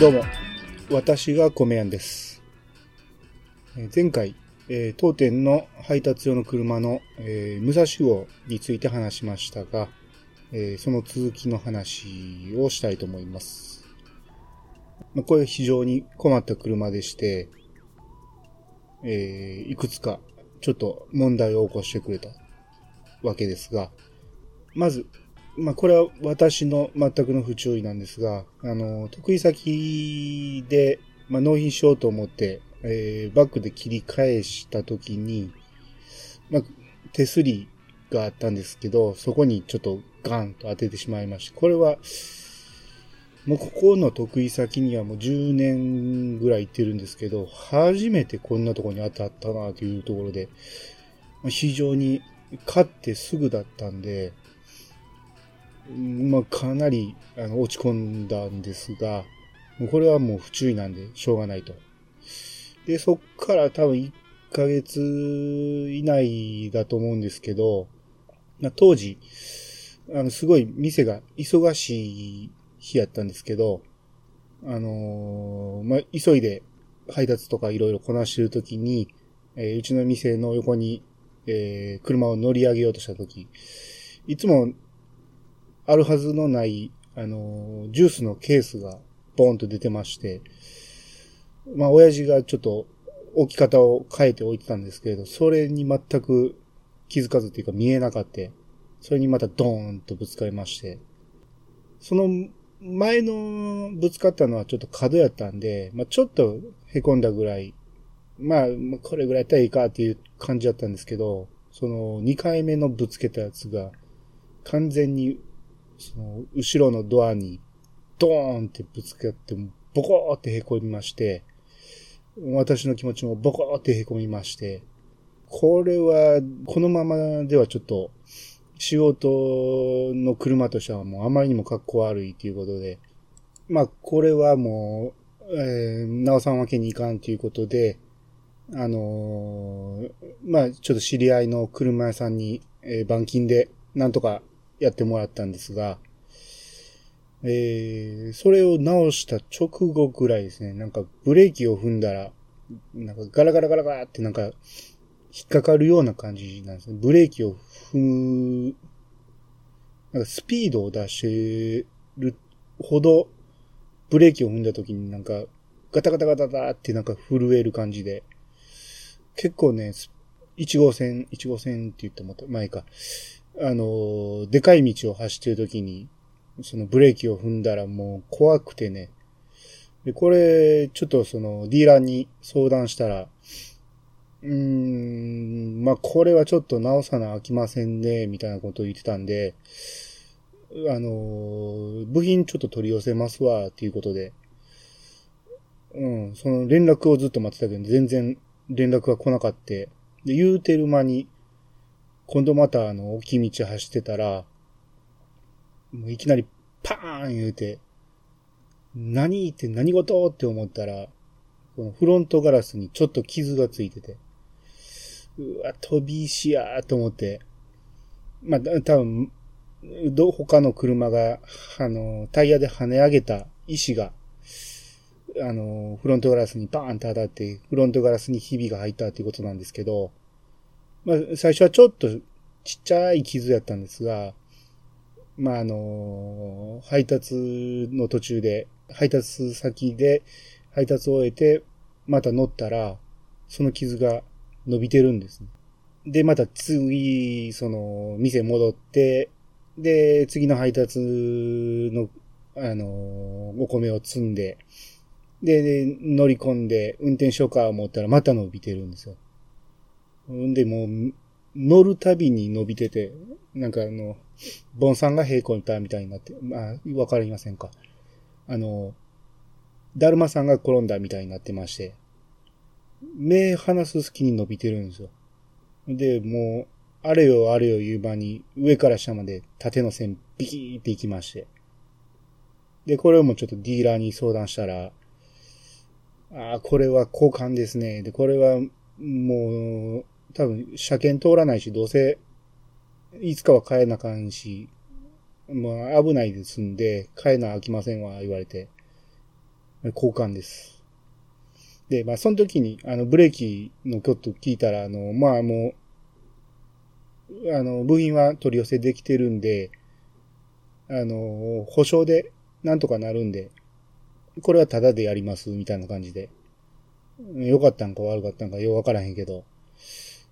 どうも、私が米やんです。前回、え当店の配達用の車の、えー武蔵号について話しましたが、えその続きの話をしたいと思います。ま、これ非常に困った車でして、えいくつかちょっと問題を起こしてくれたわけですが、まず、まあ、これは私の全くの不注意なんですが、あの、得意先で、まあ、納品しようと思って、えーバックで切り返したときに、まあ、手すりがあったんですけど、そこにちょっとガンと当ててしまいました。これは、もうここの得意先にはもう10年ぐらい行ってるんですけど、初めてこんなとこに当たったなというところで、非常に勝ってすぐだったんで、まあ、かなりあの落ち込んだんですが、もうこれはもう不注意なんでしょうがないと。で、そっから多分1ヶ月以内だと思うんですけど、まあ、当時、あの、すごい店が忙しい日やったんですけど、あのーまあ、急いで配達とかいろいろこなしてるときに、えーうちの店の横に、えー車を乗り上げようとしたとき、いつもあるはずのない、あのジュースのケースがボーンと出てまして、まあ、親父がちょっと置き方を変えて置いてたんですけれど、それに全く気づかずっていうか見えなかった。それにまたドーンとぶつかりまして、その前のぶつかったのはちょっと角やったんで、まあ、ちょっと凹んだぐらい、まあこれぐらいやったらいいかっていう感じだったんですけど、その2回目のぶつけたやつが完全にその後ろのドアにドーンってぶつかって、ボコーって凹みまして、私の気持ちもボコーって凹みまして、これは、このままではちょっと、仕事の車としてはもうあまりにも格好悪いということで、まあ、これはもう、えー、なおさんわけにいかんということで、あのーまあ、ちょっと知り合いの車屋さんに、えー板金でなんとかやってもらったんですが、えー、それを直した直後ぐらいですね、なんかブレーキを踏んだら、なんかガラガラガラガラってなんか引っかかるような感じなんですね。ブレーキを踏む、なんかスピードを出してるほど、ブレーキを踏んだ時になんかガタガタガタガタってなんか震える感じで、結構ね、1号線、1号線って言っても前か、あの、でかい道を走ってる時に、そのブレーキを踏んだらもう怖くてね。で、これ、ちょっとそのディーラーに相談したら、うーん、まあ、これはちょっと直さなあきませんね、みたいなことを言ってたんで、あの、部品ちょっと取り寄せますわ、っていうことで、うん、その連絡をずっと待ってたけど、全然連絡が来なかった。で、言うてる間に、今度またあの、大きい道走ってたら、もういきなりパーン言うて、何って何事って思ったら、このフロントガラスにちょっと傷がついてて、うわ、飛び石やーと思って、まあ、だ多分、ど、他の車が、あの、タイヤで跳ね上げた石が、あの、フロントガラスにバーンと当たって、フロントガラスにひびが入ったっていうことなんですけど、まあ、最初はちょっとちっちゃい傷やったんですが、まあ、あの、配達の途中で、配達先で配達を終えて、また乗ったら、その傷が伸びてるんですね。で、また次、その、店戻って、で、次の配達の、あの、お米を積んで、で、乗り込んで、運転しようか思ったらまた伸びてるんですよ。んで、もう、乗るたびに伸びてて、なんかあの、ボンさんが平行にいたみたいになって、まあ、わかりませんか。あの、だるまさんが転んだみたいになってまして、目離す隙に伸びてるんですよ。で、もう、あれよあれよ言う場に、上から下まで縦の線ビキーっていきまして。で、これをもうちょっとディーラーに相談したら、ああ、これは交換ですね。で、これはもう、多分、車検通らないし、どうせ、いつかは変えなかんし、もう危ないですんで、変えなあきませんわ、言われて。交換です。で、まあ、その時に、あの、ブレーキのこと聞いたら、あの、まあ、もう、あの、部品は取り寄せできてるんで、あの、保証でなんとかなるんで、これはタダでやります、みたいな感じで。良かったんか悪かったんかようわからへんけど。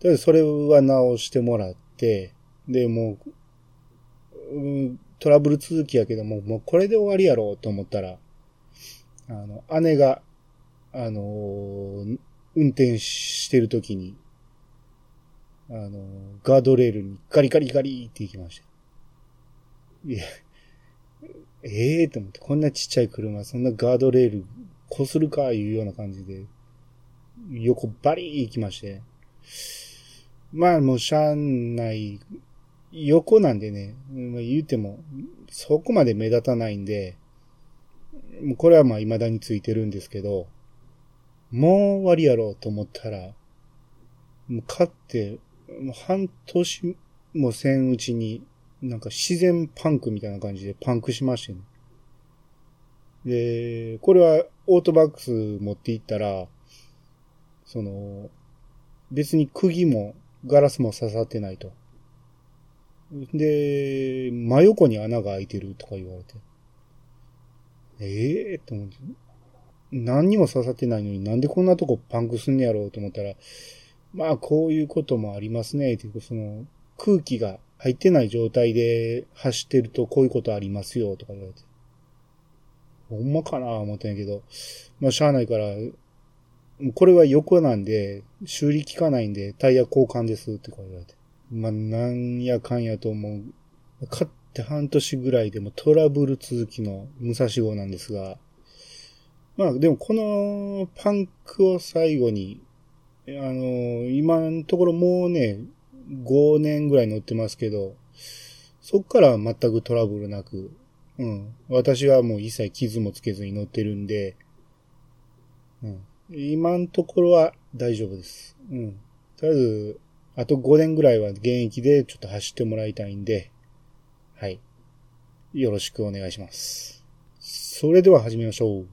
とりあえずそれは直してもらって、で、もう、うんトラブル続きやけども、もうこれで終わりやろうと思ったら、あの、姉が、あのー運転してる時に、あのーガードレールにガリガリガリって行きました。いや、ええー、と思って、こんなちっちゃい車、そんなガードレール、こするか、いうような感じで、横バリー行きまして。まあもう車内、横なんでね、まあ言うても、そこまで目立たないんで、もうこれはまあ未だについてるんですけど、もう終わりやろうと思ったら、もう買って、もう半年もせんうちに、なんか自然パンクみたいな感じでパンクしましてね。で、これはオートバックス持って行ったら、その、別に釘もガラスも刺さってないと。で、真横に穴が開いてるとか言われて。ええー、と思って。何にも刺さってないのになんでこんなとこパンクすんねやろうと思ったら、まあこういうこともありますね。っていうかその空気が入ってない状態で走ってるとこういうことありますよとか言われて。ほんまかな？思ったんやけど、まあしゃあないから、これは横なんで修理効かないんでタイヤ交換ですって言われて。まあなんやかんやと思う。買って半年ぐらいでもトラブル続きの武蔵号なんですが、まあでもこのパンクを最後に、あの、今のところもうね、5年ぐらい乗ってますけど、そっから全くトラブルなく、うん。私はもう一切傷もつけずに乗ってるんで、うん。今のところは大丈夫です。うん。とりあえず、あと5年ぐらいは現役でちょっと走ってもらいたいんで、はい。よろしくお願いします。それでは始めましょう。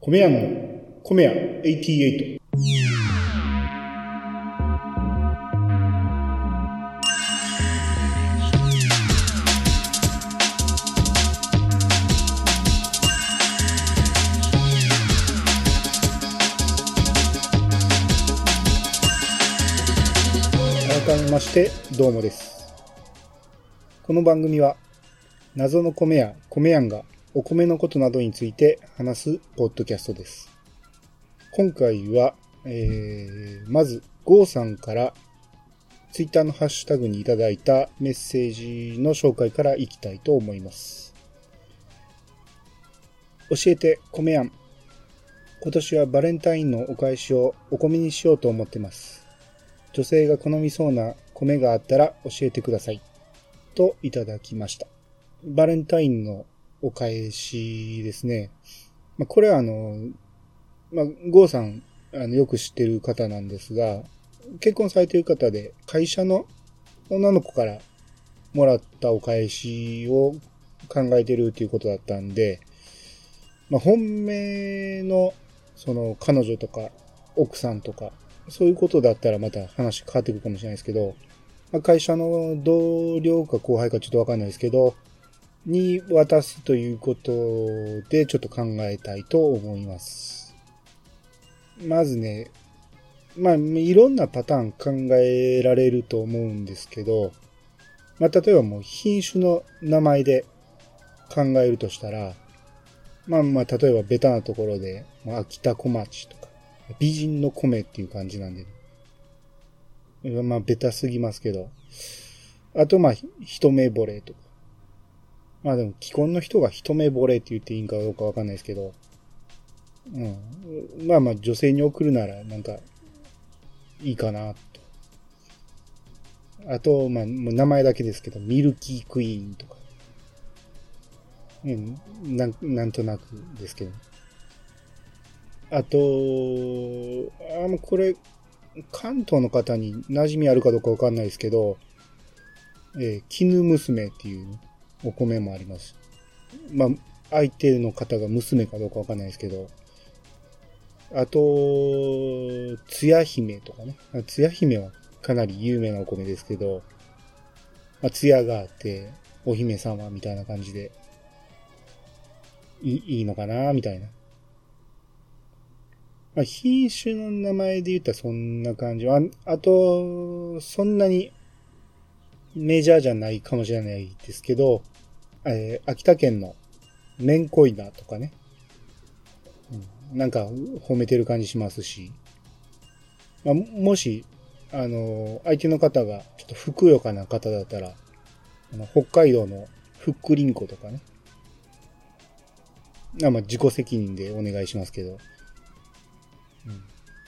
米屋の米屋88。どうもです。この番組は、謎の米屋、米屋がお米のことなどについて話すポッドキャストです。今回は、えー、まず、ゴーさんから、ツイッターのハッシュタグにいただいたメッセージの紹介からいきたいと思います。教えて、米やん。今年はバレンタインのお返しをお米にしようと思ってます。女性が好みそうな米があったら教えてください。といただきました。バレンタインのお返しですね。まあ、これはあの、まあ、ゴーさん、あの、よく知ってる方なんですが、結婚されてる方で、会社の女の子からもらったお返しを考えてるっていうことだったんで、まあ、本命の、その、彼女とか、奥さんとか、そういうことだったらまた話変わってくるかもしれないですけど、まあ、会社の同僚か後輩かちょっとわかんないですけど、に渡すということでちょっと考えたいと思います。まずね、まあ、いろんなパターン考えられると思うんですけど、まあ、例えばもう品種の名前で考えるとしたら、まあまあ、例えばベタなところで、ま秋田小町とか、美人の米っていう感じなんで、まあ、ベタすぎますけど。あと、まあ、一目惚れとか。まあでも、既婚の人が一目惚れって言っていいんかどうかわかんないですけど。うん。まあまあ、女性に送るなら、なんか、いいかな、と。あと、まあ、もう名前だけですけど、ミルキークイーンとか。うん、なん、なんとなくですけど。あと、あ、もうこれ、関東の方に馴染みあるかどうかわかんないですけど、えー、絹娘っていうお米もあります。まあ、相手の方が娘かどうかわかんないですけど、あと、つや姫とかね。つや姫はかなり有名なお米ですけど、まあ、つやがあって、お姫様みたいな感じで、いいいのかなみたいな。まあ、品種の名前で言ったらそんな感じ。ああと、そんなにメジャーじゃないかもしれないですけど、えー、秋田県のメンコイナとかね。うん、なんか褒めてる感じしますし。まあ、もし、あの、相手の方がちょっとふくよかな方だったら、あの北海道のふっくりんことかね。まあ、自己責任でお願いしますけど。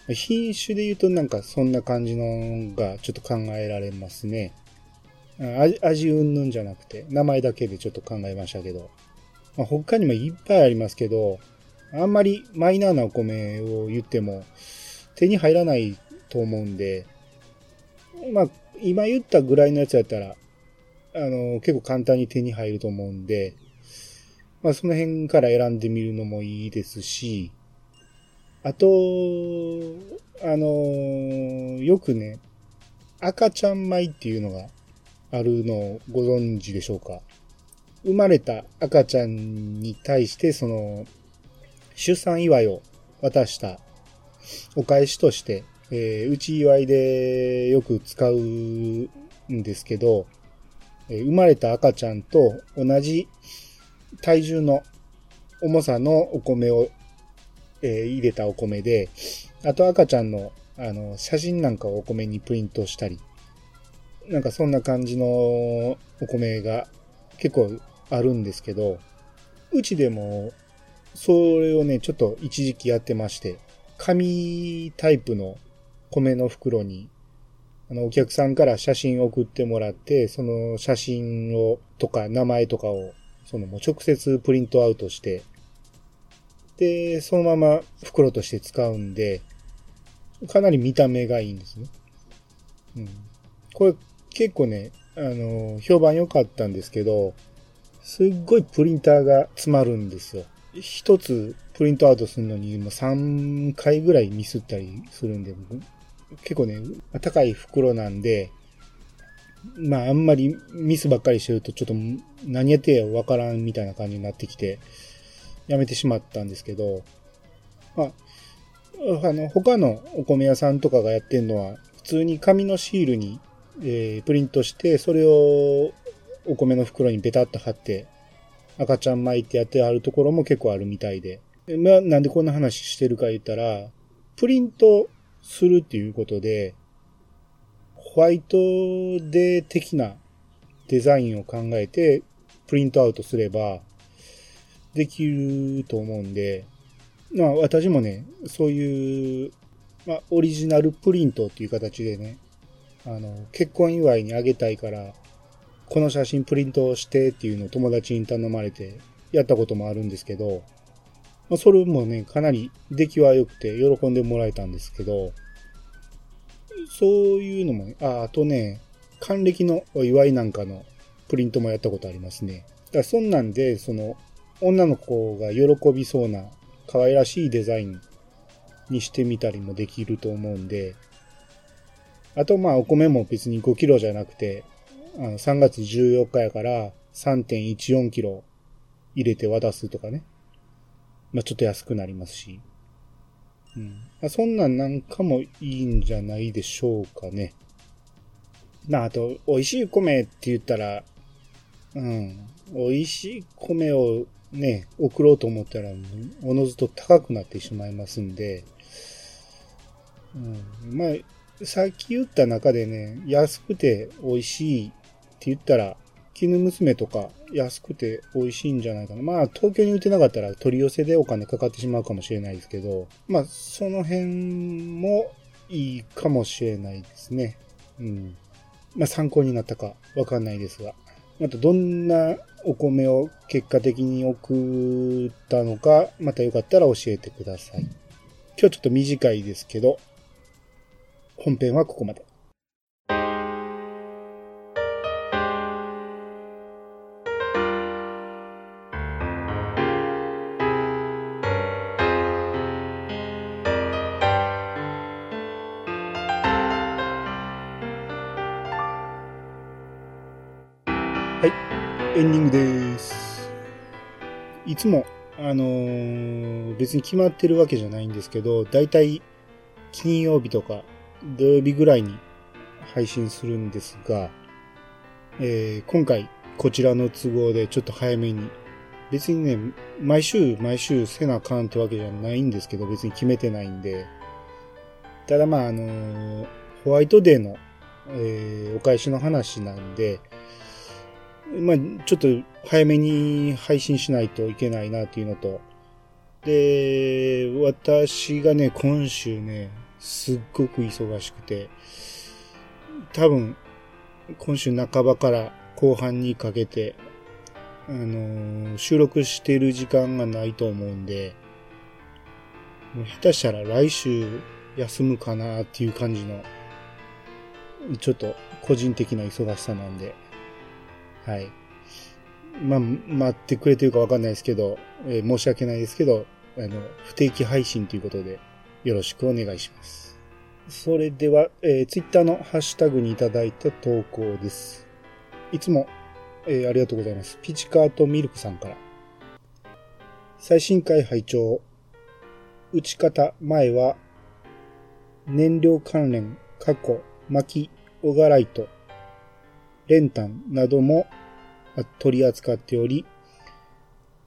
うん、品種で言うとなんかそんな感じのがちょっと考えられますね。味うんぬんじゃなくて、名前だけでちょっと考えましたけど。まあ、他にもいっぱいありますけど、あんまりマイナーなお米を言っても手に入らないと思うんで、まあ、今言ったぐらいのやつやったら、あの、結構簡単に手に入ると思うんで、まあ、その辺から選んでみるのもいいですし、あと、あの、よくね、赤ちゃん米っていうのがあるのをご存知でしょうか？生まれた赤ちゃんに対して、その、出産祝いを渡したお返しとして、えー、うち祝いでよく使うんですけど、えー、生まれた赤ちゃんと同じ体重の重さのお米をえー、入れたお米で、あと赤ちゃんの、あの、写真なんかをお米にプリントしたり、なんかそんな感じのお米が結構あるんですけど、うちでも、それをね、ちょっと一時期やってまして、紙タイプの米の袋に、あの、お客さんから写真送ってもらって、その写真を、とか名前とかを、そのもう直接プリントアウトして、で、そのまま袋として使うんで、かなり見た目がいいんですね。うん。これ結構ね、あの、評判良かったんですけど、すっごいプリンターが詰まるんですよ。一つプリントアウトするのにもう3回ぐらいミスったりするんで、結構ね、高い袋なんで、まああんまりミスばっかりしてるとちょっと何やってやわからんみたいな感じになってきて、やめてしまったんですけど、まあ、あの、他のお米屋さんとかがやってるのは、普通に紙のシールに、えー、プリントして、それをお米の袋にベタっと貼って、赤ちゃん巻いてやってあるところも結構あるみたいで。まあ、なんでこんな話してるか言ったら、プリントするっていうことで、ホワイトデー的なデザインを考えてプリントアウトすれば、できると思うんで、まあ私もね、そういう、まあオリジナルプリントっていう形でね、あの、結婚祝いにあげたいから、この写真プリントしてっていうのを友達に頼まれてやったこともあるんですけど、まあ、それもね、かなり出来は良くて喜んでもらえたんですけど、そういうのもね、あ、あとね、還暦のお祝いなんかのプリントもやったことありますね。だからそんなんで、その、女の子が喜びそうな可愛らしいデザインにしてみたりもできると思うんで、あとまあお米も別に5キロじゃなくて、あの3月14日やから3.14キロ入れて渡すとかね。まあちょっと安くなりますし。うん。まあ、そんなんなんかもいいんじゃないでしょうかね。まああと、美味しい米って言ったら、うん。美味しい米をね、送ろうと思ったら、おのずと高くなってしまいますんで、うん、まあ、さっき言った中でね、安くて美味しいって言ったら、絹娘とか安くて美味しいんじゃないかな。まあ、東京に売ってなかったら取り寄せでお金かかってしまうかもしれないですけど、まあ、その辺もいいかもしれないですね。うん。まあ、参考になったかわかんないですが。またどんなお米を結果的に送ったのか、またよかったら教えてください。今日ちょっと短いですけど、本編はここまで。別に決まってるわけじゃないんですけど、だいたい金曜日とか土曜日ぐらいに配信するんですが、えー今回こちらの都合でちょっと早めに、別にね、毎週毎週せなあかんってわけじゃないんですけど、別に決めてないんで、ただまああのーホワイトデーの、えーお返しの話なんで、まあ、ちょっと早めに配信しないといけないなっていうのと、で、私がね、今週ね、すっごく忙しくて、多分、今週半ばから後半にかけて、あのー収録してる時間がないと思うんで、もう下手したら来週休むかなっていう感じの、ちょっと個人的な忙しさなんで、はい。まあ、待ってくれてるかわかんないですけど、えー申し訳ないですけど、あの、不定期配信ということで、よろしくお願いします。それでは、えー、ツイッターのハッシュタグにいただいた投稿です。いつも、えーありがとうございます。ピチカートミルクさんから。最新回拝聴打ち方前は、燃料関連、過去、薪、オガライト、練炭なども取り扱っており、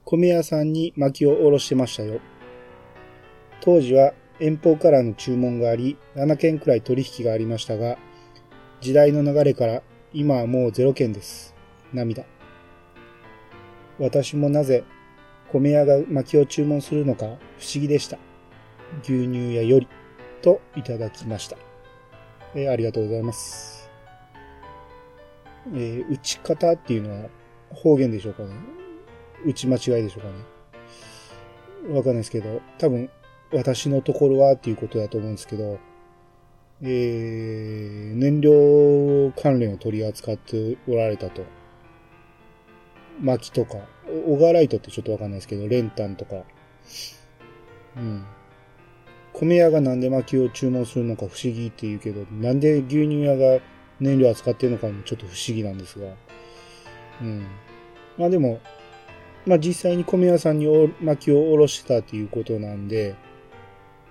米屋さんに薪をおろしてましたよ。当時は遠方からの注文があり、7件くらい取引がありましたが、時代の流れから今はもう0件です。涙。私もなぜ米屋が薪を注文するのか不思議でした。牛乳屋よりといただきました。えーありがとうございます。えー打ち方っていうのは方言でしょうかね。打ち間違いでしょうかね。わかんないですけど、多分私のところはっていうことだと思うんですけど、えー、燃料関連を取り扱っておられたと。薪とか、オガライトってちょっとわかんないですけど、練炭とか。うん。米屋がなんで薪を注文するのか不思議って言うけど、なんで牛乳屋が燃料扱ってるのかもちょっと不思議なんですが。うん。まあでも、まあ実際に米屋さんに薪をおろしてたっていうことなんで、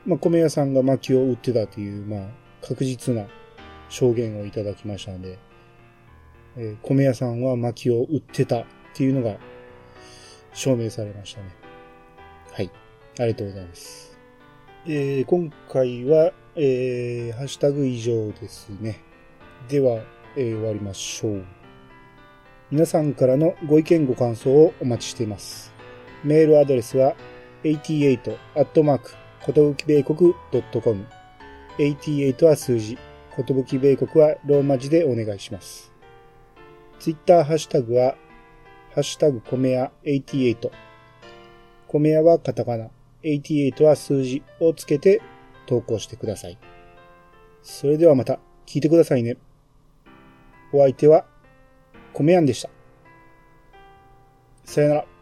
まあ米屋さんが薪を売ってたっていう、まあ確実な証言をいただきましたので、えー米屋さんは薪を売ってたっていうのが証明されましたね。はい。ありがとうございます。えー今回は、えーハッシュタグ以上ですね。では、えー終わりましょう。皆さんからのご意見ご感想をお待ちしています。メールアドレスは88ことぶき米国 .com 88は数字、ことぶき米国はローマ字でお願いします。ツイッターハッシュタグは、ハッシュタグ米屋88。米屋はカタカナ、88は数字をつけて投稿してください。それではまた聞いてくださいね。お相手は、米屋んでした。さよなら。